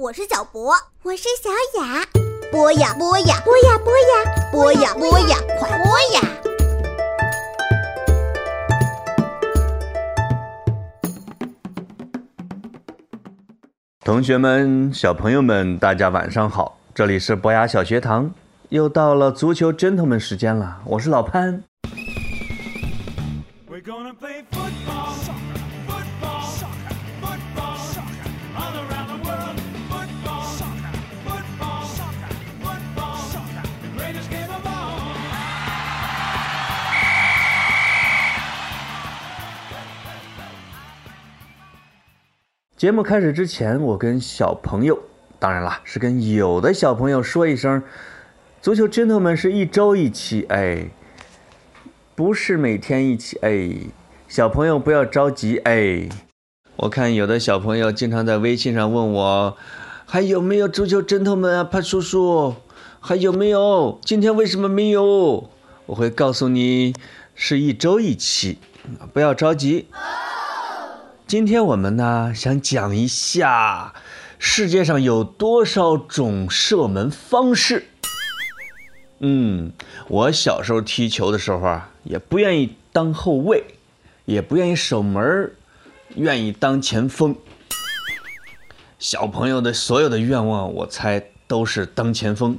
我是小博，我是小雅。播呀播呀播呀播呀播呀播呀，快播呀！同学们、小朋友们，大家晚上好！这里是博雅小学堂，又到了足球 gentleman 时间了，我是老潘。We're gonna play 节目开始之前，我跟小朋友，当然啦，是跟有的小朋友说一声，足球 gentleman 是一周一期，哎，不是每天一期，哎，小朋友不要着急，哎。我看有的小朋友经常在微信上问我，还有没有足球 gentleman 啊，潘叔叔，还有没有？今天为什么没有？我会告诉你，是一周一期，不要着急。今天我们呢想讲一下世界上有多少种射门方式。嗯，我小时候踢球的时候啊，也不愿意当后卫，也不愿意守门，愿意当前锋。小朋友的所有的愿望，我猜都是当前锋，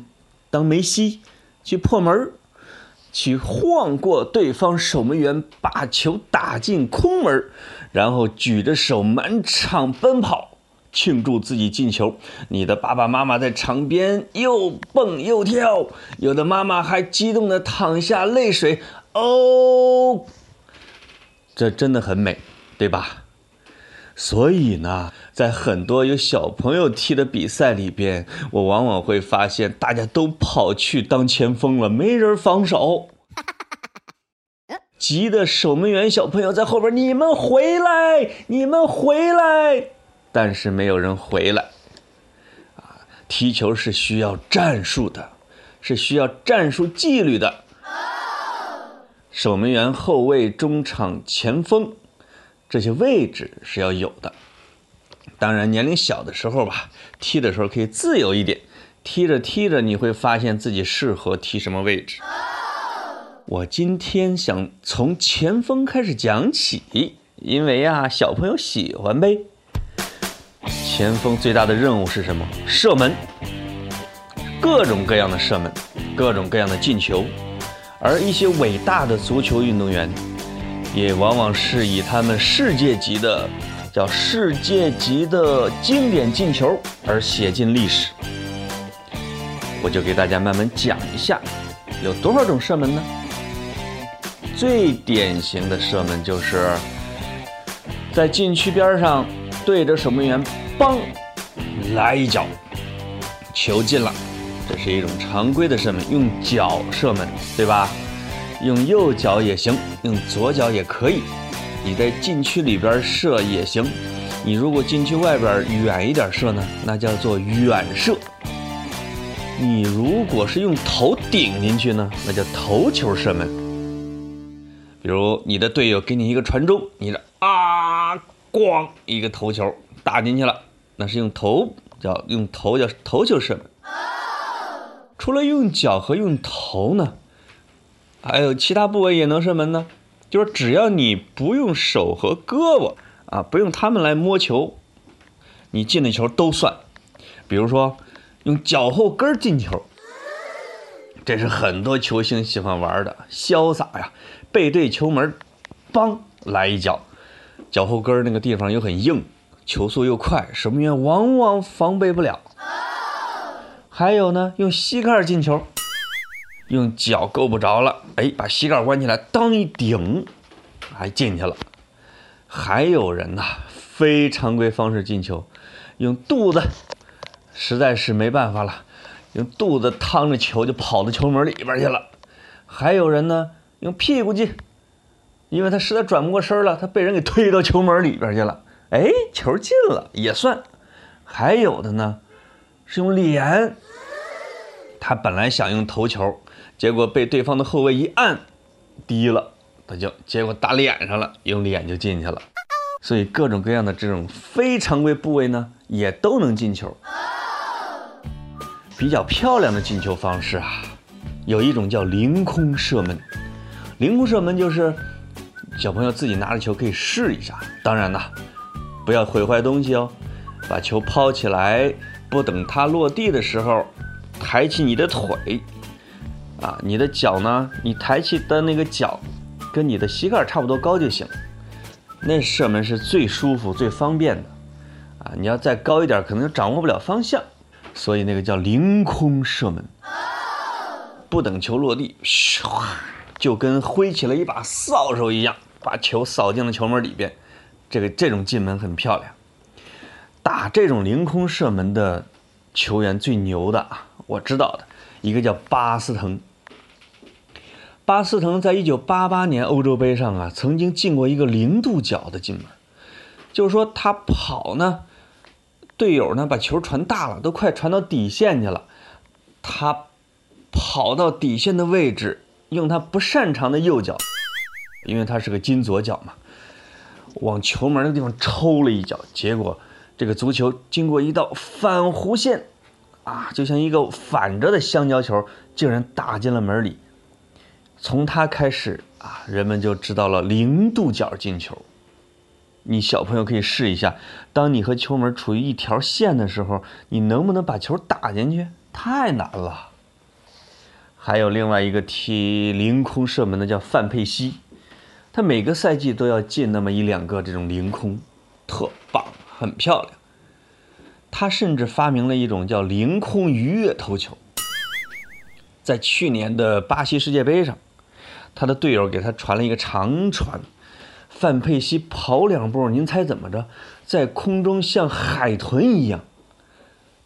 当梅西，去破门儿，去晃过对方守门员，把球打进空门儿，然后举着手满场奔跑，庆祝自己进球。你的爸爸妈妈在场边又蹦又跳，有的妈妈还激动的淌下泪水。哦，这真的很美，对吧？所以呢，在很多有小朋友踢的比赛里边，我往往会发现大家都跑去当前锋了，没人防守。急的守门员小朋友在后边，你们回来，你们回来，但是没有人回来。啊，踢球是需要战术的，是需要战术纪律的。守门员、后卫、中场、前锋，这些位置是要有的。当然，年龄小的时候吧，踢的时候可以自由一点，踢着踢着你会发现自己适合踢什么位置。我今天想从前锋开始讲起，因为啊，小朋友喜欢呗。前锋最大的任务是什么？射门，各种各样的射门，各种各样的进球。而一些伟大的足球运动员，也往往是以他们世界级的，叫世界级的经典进球而写进历史。我就给大家慢慢讲一下，有多少种射门呢？最典型的射门就是在禁区边上对着守门员，嘣，来一脚，球进了。这是一种常规的射门，用脚射门，对吧？用右脚也行，用左脚也可以。你在禁区里边射也行，你如果禁区外边远一点射呢，那叫做远射。你如果是用头顶进去呢，那叫头球射门。比如你的队友给你一个传中，你的啊，咣一个头球打进去了，那是用头叫用头叫头球射门。除了用脚和用头呢，还有其他部位也能射门呢。就是只要你不用手和胳膊啊，不用他们来摸球，你进的球都算。比如说用脚后跟进球，这是很多球星喜欢玩的，潇洒呀。背对球门，梆来一脚，脚后跟那个地方又很硬，球速又快，守门员往往防备不了。还有呢，用膝盖进球，用脚够不着了，哎，把膝盖弯起来，当一顶，还进去了。还有人呐，非常规方式进球，用肚子，实在是没办法了，用肚子趟着球就跑到球门里边去了。还有人呢。用屁股进，因为他实在转不过身了，他被人给推到球门里边去了。哎，球进了也算。还有的呢，是用脸，他本来想用头球，结果被对方的后卫一按，低了，他就结果打脸上了，用脸就进去了。所以各种各样的这种非常规部位呢，也都能进球。比较漂亮的进球方式啊，有一种叫凌空射门。凌空射门就是小朋友自己拿着球可以试一下，当然啦，不要毁坏东西哦。把球抛起来，不等它落地的时候，抬起你的腿，啊，你的脚呢，你抬起的那个脚跟你的膝盖差不多高就行。那射门是最舒服、最方便的，啊，你要再高一点，可能就掌握不了方向，所以那个叫凌空射门，不等球落地，唰，就跟挥起了一把扫帚一样，把球扫进了球门里边。这个这种进门很漂亮。打这种凌空射门的球员最牛的啊，我知道的一个叫巴斯滕。巴斯滕在一九八八年欧洲杯上啊，曾经进过一个零度角的进门，就是说他跑呢，队友呢把球传大了，都快传到底线去了，他跑到底线的位置，用他不擅长的右脚，因为他是个金左脚嘛，往球门那个地方抽了一脚，结果这个足球经过一道反弧线，啊，就像一个反着的香蕉球，竟然打进了门里。从他开始啊，人们就知道了零度角进球。你小朋友可以试一下，当你和球门处于一条线的时候，你能不能把球打进去？太难了。还有另外一个踢凌空射门的叫范佩西，他每个赛季都要进那么一两个这种凌空，特棒，很漂亮。他甚至发明了一种叫凌空鱼跃头球，在去年的巴西世界杯上。他的队友给他传了一个长传，范佩西跑两步，您猜怎么着？在空中像海豚一样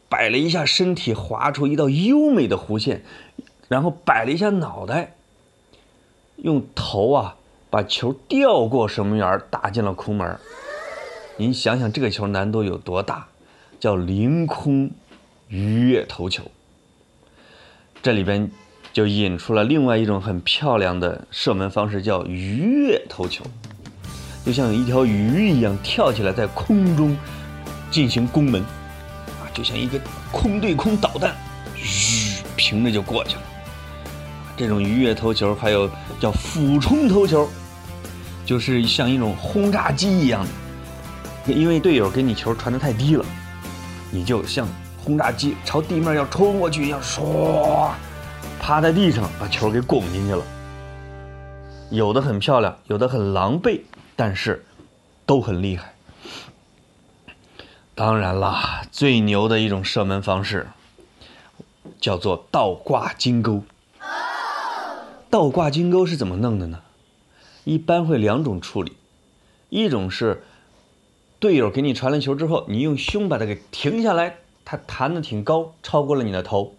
摆了一下身体，划出一道优美的弧线，然后摆了一下脑袋，用头啊把球吊过守门员，打进了空门。您想想这个球难度有多大？叫凌空鱼跃头球。这里边。就引出了另外一种很漂亮的射门方式，叫鱼跃头球，就像一条鱼一样跳起来在空中进行攻门，啊，就像一个空对空导弹，嘘，平着就过去了。这种鱼跃头球还有叫俯冲头球，就是像一种轰炸机一样的，因为队友给你球传的太低了，你就像轰炸机朝地面要冲过去一样，唰。趴在地上把球给拱进去了，有的很漂亮，有的很狼狈，但是都很厉害。当然啦，最牛的一种射门方式叫做倒挂金钩。倒挂金钩是怎么弄的呢？一般会两种处理，一种是队友给你传了球之后，你用胸把它给停下来，它弹的挺高，超过了你的头。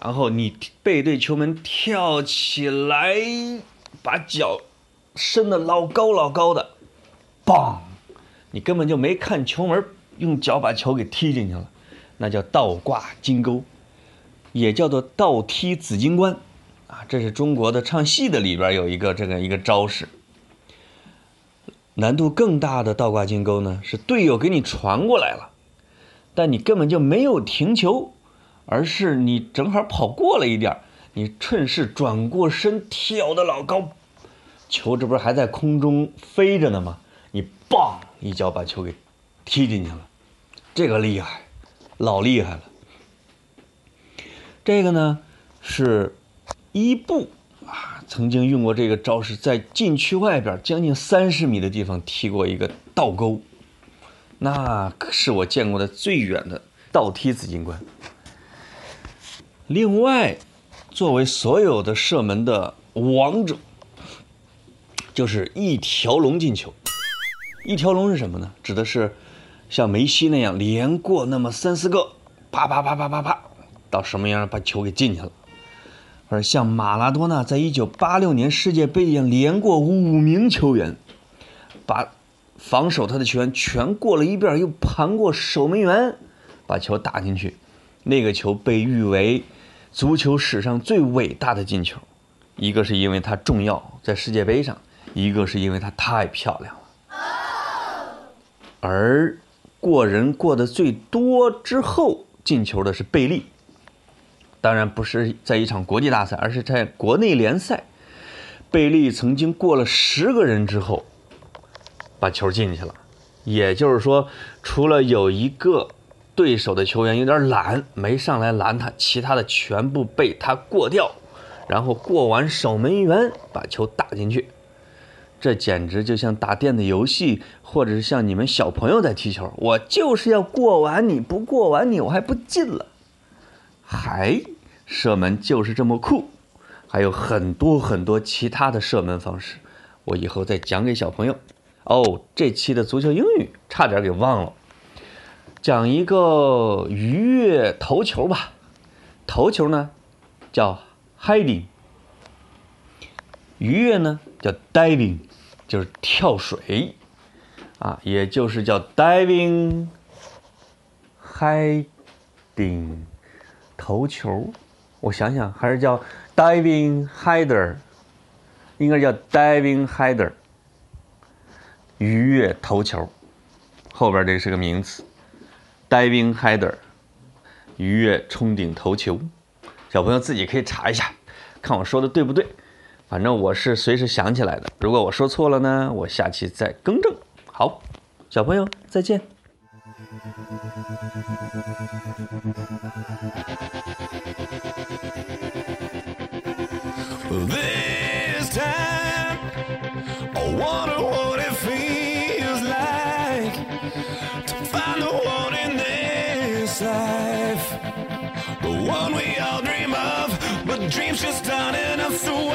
然后你背对球门跳起来，把脚伸的老高老高的，棒！你根本就没看球门，用脚把球给踢进去了，那叫倒挂金钩，也叫做倒踢紫金冠，啊，这是中国的唱戏的里边有一个这个一个招式。难度更大的倒挂金钩呢，是队友给你传过来了，但你根本就没有停球。而是你正好跑过了一点你趁势转过身跳的老高，球这不是还在空中飞着呢吗？你棒一脚把球给踢进去了，这个厉害，老厉害了。这个呢是伊布啊，曾经用过这个招式，在禁区外边将近三十米的地方踢过一个倒钩，那是我见过的最远的倒踢紫金冠。另外，作为所有的射门的王者，就是一条龙进球。一条龙是什么呢？指的是像梅西那样连过那么三四个，啪啪啪啪啪啪，到什么样把球给进去了。而像马拉多纳在一九八六年世界杯一样连过五名球员，把防守他的球员全过了一遍，又盘过守门员，把球打进去。那个球被誉为。足球史上最伟大的进球，一个是因为它重要，在世界杯上；一个是因为它太漂亮了。而过人过得最多之后进球的是贝利。当然不是在一场国际大赛，而是在国内联赛。贝利曾经过了十个人之后，把球进去了。也就是说，除了有一个对手的球员有点懒，没上来拦他，其他的全部被他过掉，然后过完守门员，把球打进去。这简直就像打电子游戏，或者是像你们小朋友在踢球。我就是要过完你，不过完你，我还不进了。还射门就是这么酷，还有很多很多其他的射门方式，我以后再讲给小朋友。哦，这期的足球英语差点给忘了，讲一个鱼跃头球吧。头球呢叫 hiding，鱼跃呢叫 diving，就是跳水。啊，也就是叫 diving hiding 头球。我想想，还是叫 diving header，应该叫 diving header。鱼跃头球，后边这个是个名词，diving header，鱼跃冲顶头球。小朋友自己可以查一下，看我说的对不对。反正我是随时想起来的，如果我说错了呢，我下期再更正。好，小朋友再见。This time, I wonder what it feels like to find the one in this life. The one we all dream of, but dreams just aren't enough, be